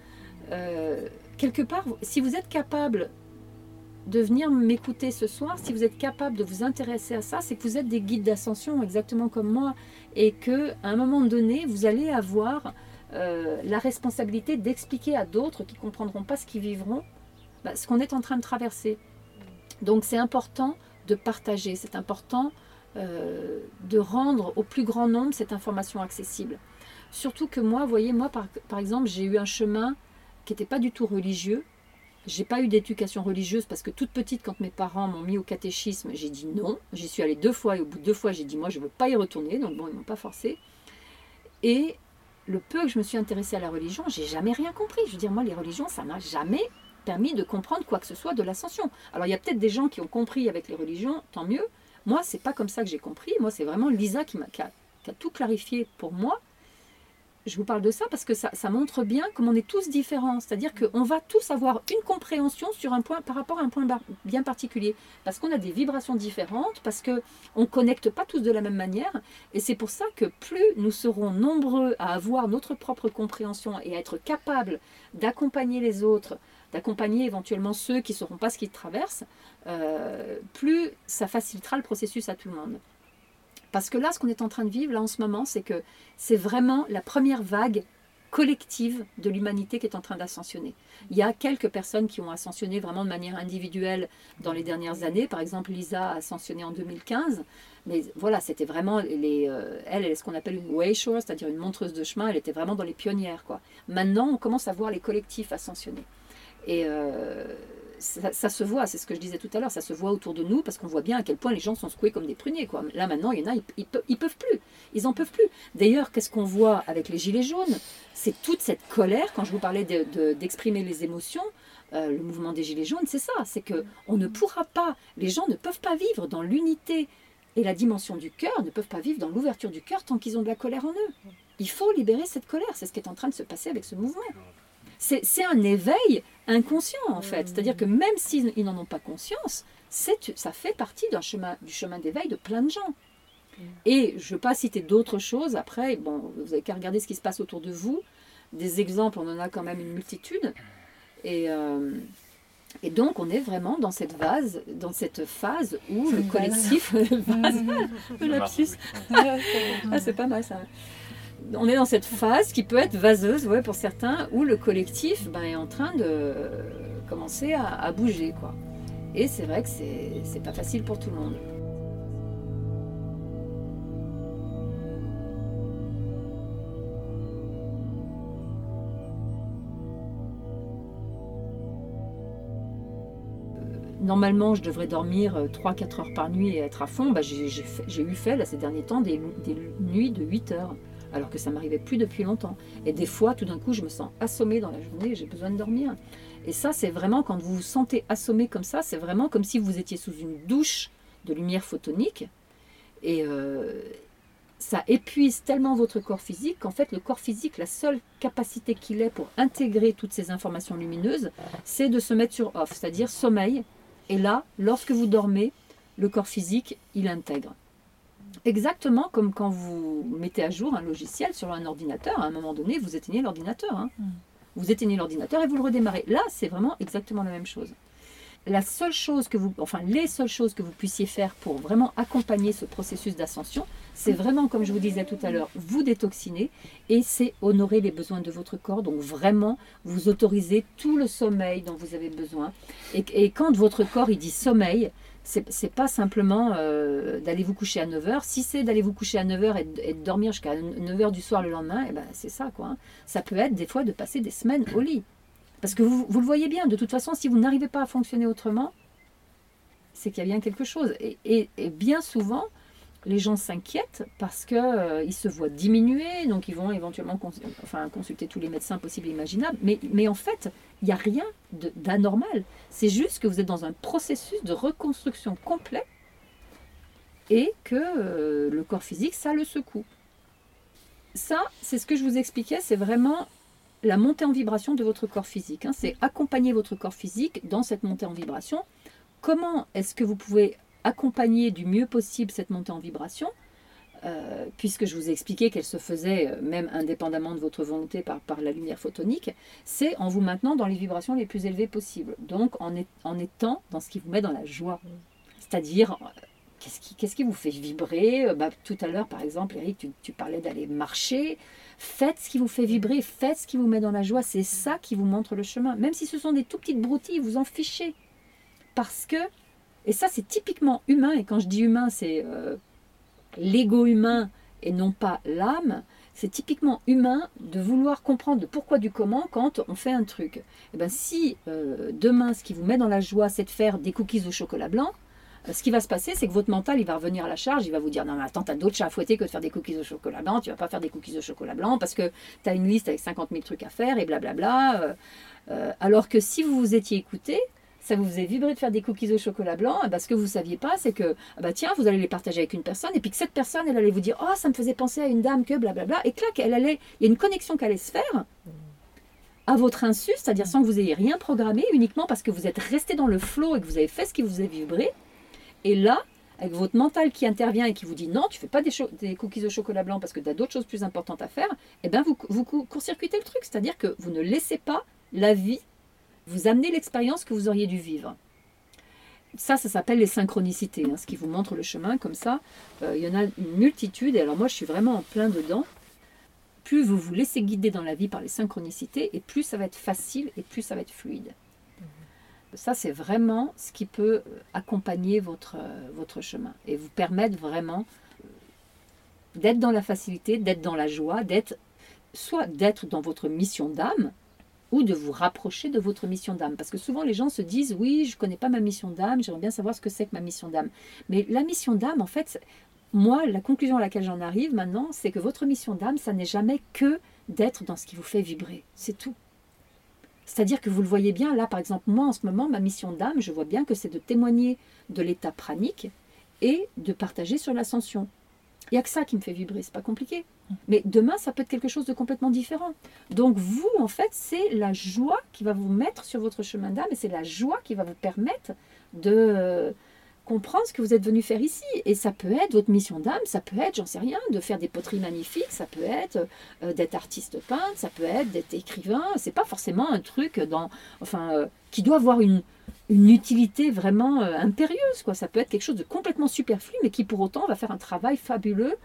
euh, quelque part, si vous êtes capable de venir m'écouter ce soir, si vous êtes capable de vous intéresser à ça, c'est que vous êtes des guides d'ascension exactement comme moi et que à un moment donné, vous allez avoir euh, la responsabilité d'expliquer à d'autres qui comprendront pas ce qu'ils vivront, bah, ce qu'on est en train de traverser. Donc c'est important de partager, c'est important euh, de rendre au plus grand nombre cette information accessible. Surtout que moi, vous voyez, moi par, exemple, j'ai eu un chemin qui n'était pas du tout religieux, j'ai pas eu d'éducation religieuse parce que toute petite, quand mes parents m'ont mis au catéchisme, j'ai dit non. J'y suis allée deux fois et au bout de deux fois, j'ai dit moi je veux pas y retourner. Donc bon, ils m'ont pas forcé. Et le peu que je me suis intéressée à la religion, j'ai jamais rien compris. Je veux dire, moi les religions, ça m'a jamais permis de comprendre quoi que ce soit de l'ascension. Alors il y a peut-être des gens qui ont compris avec les religions, tant mieux. Moi, c'est pas comme ça que j'ai compris. Moi, c'est vraiment Lisa qui, m'a, qui a tout clarifié pour moi je vous parle de ça parce que ça, montre bien comme on est tous différents. C'est-à-dire qu'on va tous avoir une compréhension sur un point par rapport à un point bien particulier. Parce qu'on a des vibrations différentes, parce qu'on ne connecte pas tous de la même manière. Et c'est pour ça que plus nous serons nombreux à avoir notre propre compréhension et à être capables d'accompagner les autres, d'accompagner éventuellement ceux qui ne sauront pas ce qu'ils traversent, euh, plus ça facilitera le processus à tout le monde. Parce que là, ce qu'on est en train de vivre, là, en ce moment, c'est que c'est vraiment la première vague collective de l'humanité qui est en train d'ascensionner. Il y a quelques personnes qui ont ascensionné vraiment de manière individuelle dans les dernières années. Par exemple, Lisa a ascensionné en 2015. Mais voilà, c'était vraiment euh, elle, elle est ce qu'on appelle une wayshower, c'est-à-dire une montreuse de chemin. Elle était vraiment dans les pionnières. Maintenant, on commence à voir les collectifs ascensionner. Et euh, ça, se voit, c'est ce que je disais tout à l'heure, ça se voit autour de nous parce qu'on voit bien à quel point les gens sont secoués comme des pruniers. Là maintenant, il y en a, ils, ils, peuvent plus, ils en peuvent plus. D'ailleurs, qu'est-ce qu'on voit avec les gilets jaunes? C'est toute cette colère. Quand je vous parlais d'exprimer les émotions, euh, le mouvement des gilets jaunes, c'est ça, c'est que on ne pourra pas, les gens ne peuvent pas vivre dans l'unité et la dimension du cœur, ne peuvent pas vivre dans l'ouverture du cœur tant qu'ils ont de la colère en eux. Il faut libérer cette colère, c'est ce qui est en train de se passer avec ce mouvement c'est un éveil inconscient en fait. C'est-à-dire que même s'ils n'en ont pas conscience, ça fait partie chemin, du chemin d'éveil de plein de gens. Et je ne veux pas citer d'autres choses. Après, bon, vous n'avez qu'à regarder ce qui se passe autour de vous. Des exemples, on en a quand même une multitude. Et, euh, et donc, on est vraiment dans cette vase, dans cette phase où le collectif. <laughs> <laughs> vase, le ah, c'est pas mal ça on est dans cette phase qui peut être vaseuse pour certains, où le collectif ben, est en train de commencer à, bouger. Quoi. Et c'est vrai que c'est pas facile pour tout le monde. normalement, je devrais dormir 3-4 euh, heures par nuit et être à fond. Bah, j'ai eu fait, là, ces derniers temps, des, des nuits de 8 heures alors que ça m'arrivait plus depuis longtemps. Et des fois, tout d'un coup, je me sens assommée dans la journée j'ai besoin de dormir. Et ça, c'est vraiment quand vous vous sentez assommé comme ça, c'est vraiment comme si vous étiez sous une douche de lumière photonique. Et euh, ça épuise tellement votre corps physique qu'en fait, le corps physique, la seule capacité qu'il ait pour intégrer toutes ces informations lumineuses, c'est de se mettre sur off, c'est-à-dire sommeil. Et là, lorsque vous dormez, le corps physique, il intègre. Exactement comme quand vous mettez à jour un logiciel sur un ordinateur, à un moment donné, vous éteignez l'ordinateur. Hein. Mm. Vous éteignez l'ordinateur et vous le redémarrez. Là, c'est vraiment exactement la même chose. La seule chose que vous, enfin, les seules choses que vous puissiez faire pour vraiment accompagner ce processus d'ascension, c'est vraiment, comme je vous disais tout à l'heure, vous détoxiner et c'est honorer les besoins de votre corps. Donc vraiment, vous autorisez tout le sommeil dont vous avez besoin. Et, et quand votre corps il dit sommeil, c'est pas simplement euh, d'aller vous coucher à 9h. Si c'est d'aller vous coucher à 9h et, de dormir jusqu'à 9h du soir le lendemain, eh ben c'est ça quoi. Hein. Ça peut être des fois de passer des semaines au lit. Parce que vous, le voyez bien, de toute façon, si vous n'arrivez pas à fonctionner autrement, c'est qu'il y a bien quelque chose. et bien souvent, les gens s'inquiètent parce qu'ils euh, se voient diminuer, donc ils vont éventuellement consulter tous les médecins possibles et imaginables. Mais, mais en fait, il n'y a rien d'anormal. C'est juste que vous êtes dans un processus de reconstruction complet et que euh, le corps physique, ça le secoue. Ça, c'est ce que je vous expliquais, c'est vraiment la montée en vibration de votre corps physique. Hein. C'est accompagner votre corps physique dans cette montée en vibration. Comment est-ce que vous pouvez accompagner du mieux possible cette montée en vibration euh, puisque je vous ai expliqué qu'elle se faisait euh, même indépendamment de votre volonté par, la lumière photonique, c'est en vous maintenant dans les vibrations les plus élevées possibles. Donc en, étant dans ce qui vous met dans la joie. C'est-à-dire, euh, qu'est-ce qui, qu'est-ce qui vous fait vibrer? Bah, Tout à l'heure, par exemple, Eric, tu, tu parlais d'aller marcher. Faites ce qui vous fait vibrer, faites ce qui vous met dans la joie. C'est ça qui vous montre le chemin. Même si ce sont des tout petites broutilles, vous en fichez. Parce que, et ça c'est typiquement humain, et quand je dis humain, c'est l'ego humain et non pas l'âme, c'est typiquement humain de vouloir comprendre le pourquoi du comment quand on fait un truc. Et eh ben si euh, demain ce qui vous met dans la joie c'est de faire des cookies au chocolat blanc, euh, ce qui va se passer c'est que votre mental il va revenir à la charge, il va vous dire non mais attends t'as d'autres chats à fouetter que de faire des cookies au chocolat blanc, tu vas pas faire des cookies au chocolat blanc parce que tu as une liste avec 50 000 trucs à faire et blablabla. Euh, alors que si vous vous étiez écouté, ça vous faisait vibrer de faire des cookies au chocolat blanc, eh ben, ce que vous ne saviez pas, c'est que, ah bah tiens, vous allez les partager avec une personne, et puis que cette personne, elle allait vous dire, oh, ça me faisait penser à une dame que blablabla, et clac, elle allait, il y a une connexion qui allait se faire à votre insu, c'est-à-dire sans que vous ayez rien programmé, uniquement parce que vous êtes resté dans le flow et que vous avez fait ce qui vous a vibré. Et là, avec votre mental qui intervient et qui vous dit non, tu fais pas des, des cookies au chocolat blanc parce que tu as d'autres choses plus importantes à faire, eh ben vous, vous court-circuitez le truc, c'est-à-dire que vous ne laissez pas la vie vous amenez l'expérience que vous auriez dû vivre. Ça, ça s'appelle les synchronicités, hein, ce qui vous montre le chemin comme ça. Euh, il y en a une multitude, et alors moi je suis vraiment en plein dedans. Plus vous vous laissez guider dans la vie par les synchronicités, et plus ça va être facile, et plus ça va être fluide. Ça, c'est vraiment ce qui peut euh, accompagner votre, euh, votre chemin et vous permettre vraiment d'être dans la facilité, d'être dans la joie, d'être soit d'être dans votre mission d'âme, ou de vous rapprocher de votre mission d'âme. Parce que souvent les gens se disent oui, je ne connais pas ma mission d'âme, j'aimerais bien savoir ce que c'est que ma mission d'âme. Mais la mission d'âme, en fait, moi, la conclusion à laquelle j'en arrive maintenant, c'est que votre mission d'âme, ça n'est jamais que d'être dans ce qui vous fait vibrer. C'est tout. C'est-à-dire que vous le voyez bien, là par exemple, moi en ce moment, ma mission d'âme, je vois bien que c'est de témoigner de l'état pranique et de partager sur l'ascension. Il n'y a que ça qui me fait vibrer, c'est pas compliqué. Mais demain, ça peut être quelque chose de complètement différent. Donc vous, en fait, c'est la joie qui va vous mettre sur votre chemin d'âme et c'est la joie qui va vous permettre de comprendre ce que vous êtes venu faire ici. Et ça peut être votre mission d'âme, ça peut être, j'en sais rien, de faire des poteries magnifiques, ça peut être euh, d'être artiste peintre, ça peut être d'être écrivain. C'est pas forcément un truc dans, enfin, euh, qui doit avoir une, utilité vraiment euh, impérieuse. Quoi. Ça peut être quelque chose de complètement superflu, mais qui pour autant va faire un travail fabuleux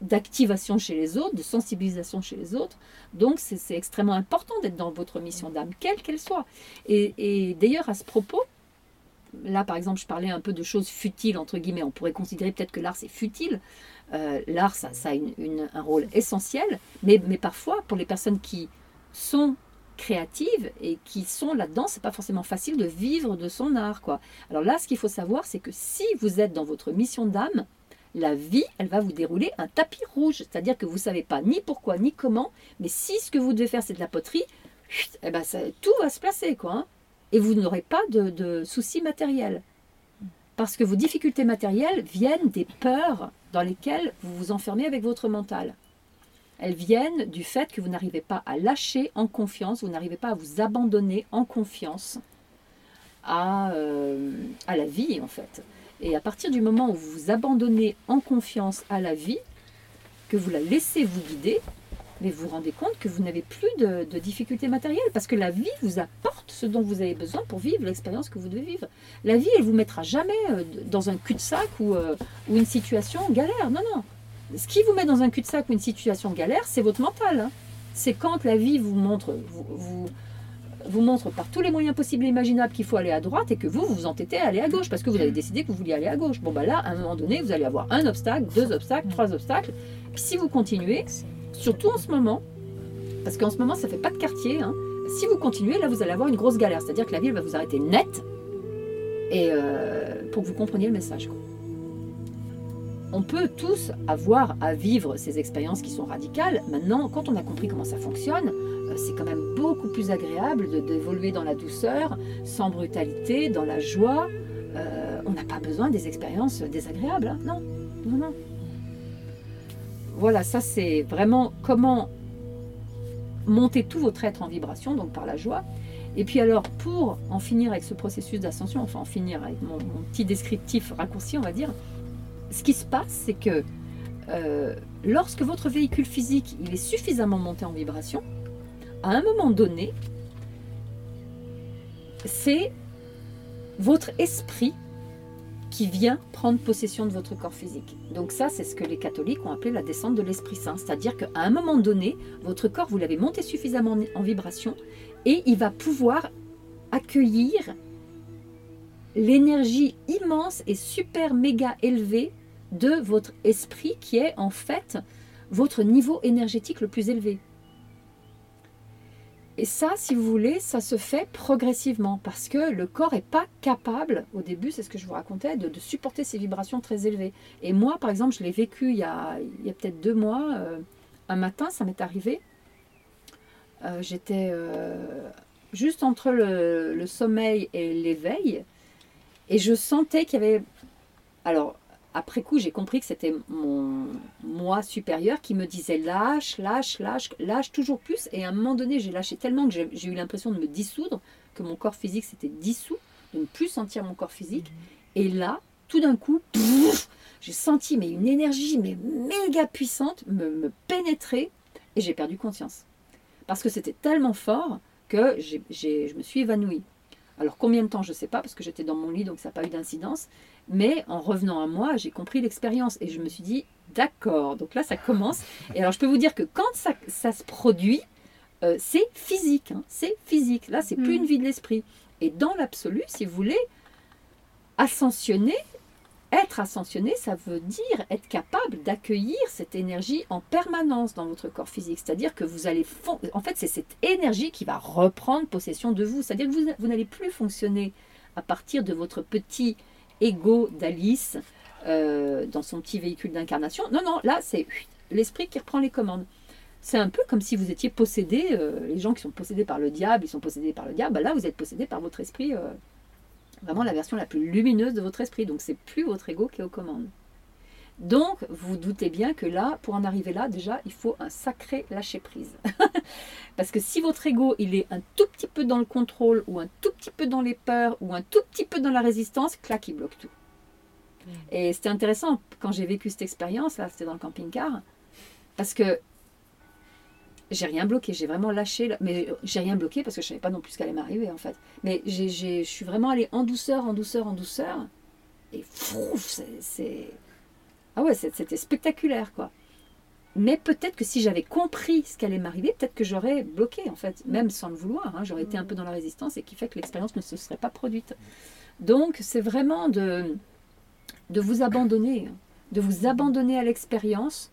d'activation chez les autres, de sensibilisation chez les autres. Donc c'est extrêmement important d'être dans votre mission d'âme, quelle qu'elle soit. Et, d'ailleurs, à ce propos, là par exemple, je parlais un peu de choses futiles, entre guillemets. On pourrait considérer peut-être que l'art c'est futile. Euh, l'art, ça, a un rôle essentiel, mais, mais parfois, pour les personnes qui sont créatives et qui sont là-dedans, c'est pas forcément facile de vivre de son art, quoi. Alors là, ce qu'il faut savoir, c'est que si vous êtes dans votre mission d'âme, la vie, elle va vous dérouler un tapis rouge, c'est-à-dire que vous savez pas ni pourquoi ni comment, mais si ce que vous devez faire c'est de la poterie, eh ben ça, tout va se placer, quoi. Hein. Et vous n'aurez pas de, soucis matériels. Parce que vos difficultés matérielles viennent des peurs dans lesquelles vous vous enfermez avec votre mental. Elles viennent du fait que vous n'arrivez pas à lâcher en confiance, vous n'arrivez pas à vous abandonner en confiance à, euh, à la vie en fait. Et à partir du moment où vous vous abandonnez en confiance à la vie, que vous la laissez vous guider, mais vous vous rendez compte que vous n'avez plus de, difficultés matérielles parce que la vie vous apporte ce dont vous avez besoin pour vivre l'expérience que vous devez vivre. La vie, elle vous mettra jamais euh, dans un cul-de-sac ou, euh, une situation galère. Non, non ce qui vous met dans un cul-de-sac ou une situation galère, c'est votre mental. Hein. C'est quand la vie vous montre, vous, montre par tous les moyens possibles et imaginables qu'il faut aller à droite et que vous, vous vous entêtez à aller à gauche parce que vous avez décidé que vous vouliez aller à gauche. Bon, bah là, à un moment donné, vous allez avoir un obstacle, deux obstacles, trois obstacles. Si vous continuez, surtout en ce moment, parce qu'en ce moment, ça fait pas de quartier, hein, si vous continuez, là, vous allez avoir une grosse galère. C'est-à-dire que la vie va vous arrêter net et euh, pour que vous compreniez le message. On peut tous avoir à vivre ces expériences qui sont radicales. Maintenant, quand on a compris comment ça fonctionne, euh, c'est quand même beaucoup plus agréable d'évoluer dans la douceur, sans brutalité, dans la joie. Euh, on n'a pas besoin des expériences désagréables. Hein. non, non, non. Voilà, ça c'est vraiment comment monter tout votre être en vibration, donc par la joie. Et puis alors, pour en finir avec ce processus d'ascension, enfin en finir avec mon petit descriptif raccourci, on va dire, ce qui se passe, c'est que euh, lorsque votre véhicule physique est suffisamment monté en vibration, à un moment donné, c'est votre esprit qui vient prendre possession de votre corps physique. Donc ça, c'est ce que les catholiques ont appelé la descente de l'Esprit Saint. C'est-à-dire qu'à un moment donné, votre corps, vous l'avez monté suffisamment en vibration et il va pouvoir accueillir l'énergie immense et super méga élevée de votre esprit qui est en fait votre niveau énergétique le plus élevé. Et ça, si vous voulez, ça se fait progressivement parce que le corps n'est pas capable, au début, c'est ce que je vous racontais, de, supporter ces vibrations très élevées. Et moi, par exemple, je l'ai vécu il y a, peut-être deux mois. Euh, un matin, ça m'est arrivé. Euh, j'étais euh, juste entre le sommeil et l'éveil. Et je sentais qu'il y avait... Alors, après coup, j'ai compris que c'était mon moi supérieur qui me disait lâche, lâche, lâche, lâche toujours plus. Et à un moment donné, j'ai lâché tellement que j'ai eu l'impression de me dissoudre, que mon corps physique s'était dissous, de ne plus sentir mon corps physique. Et là, tout d'un coup, j'ai senti mais une énergie mais méga puissante me, me pénétrer et j'ai perdu conscience. Parce que c'était tellement fort que je me suis évanouie. Alors combien de temps, je ne sais pas, parce que j'étais dans mon lit, donc ça n'a pas eu d'incidence. Mais en revenant à moi, j'ai compris l'expérience et je me suis dit, d'accord, donc là ça commence. Et alors je peux vous dire que quand ça, se produit, euh, c'est physique, hein, c'est physique. Là, c'est plus mm. une vie de l'esprit. Et dans l'absolu, si vous voulez, ascensionner, être ascensionné, ça veut dire être capable d'accueillir cette énergie en permanence dans votre corps physique. C'est-à-dire que vous allez... En fait, c'est cette énergie qui va reprendre possession de vous. C'est-à-dire que vous, vous n'allez plus fonctionner à partir de votre petit ego d'Alice euh, dans son petit véhicule d'incarnation. Non, non, là, c'est l'esprit qui reprend les commandes. C'est un peu comme si vous étiez possédé, euh, les gens qui sont possédés par le diable, ils sont possédés par le diable, bah là vous êtes possédé par votre esprit, euh, vraiment la version la plus lumineuse de votre esprit, donc c'est plus votre ego qui est aux commandes. Donc, vous doutez bien que là, pour en arriver là, déjà, il faut un sacré lâcher-prise. <laughs> Parce que si votre ego, il est un tout petit peu dans le contrôle, ou un tout petit peu dans les peurs, ou un tout petit peu dans la résistance, clac, il bloque tout. Et c'était intéressant, quand j'ai vécu cette expérience, là, c'était dans le camping-car, parce que j'ai rien bloqué, j'ai vraiment lâché, mais j'ai rien bloqué parce que je savais pas non plus ce qu'allait m'arriver en fait. Mais je suis vraiment allée en douceur, en douceur, en douceur, et fouf, c'est ah ouais, c'était spectaculaire, quoi. Mais peut-être que si j'avais compris ce qui allait m'arriver, peut-être que j'aurais bloqué, en fait, même sans le vouloir. Hein. j'aurais été un peu dans la résistance et qui fait que l'expérience ne se serait pas produite. Donc, c'est vraiment de, de vous abandonner, de vous abandonner à l'expérience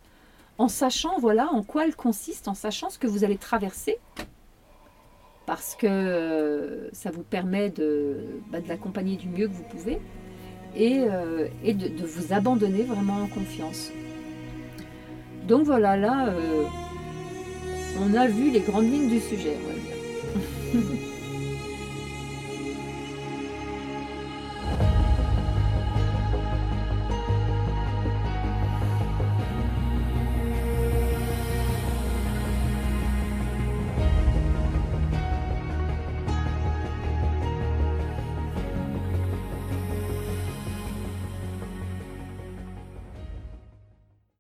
en sachant, voilà, en quoi elle consiste, en sachant ce que vous allez traverser, parce que euh, ça vous permet de, bah, de l'accompagner du mieux que vous pouvez et, euh, de, vous abandonner vraiment en confiance. Donc voilà, là, euh, on a vu les grandes lignes du sujet. <laughs>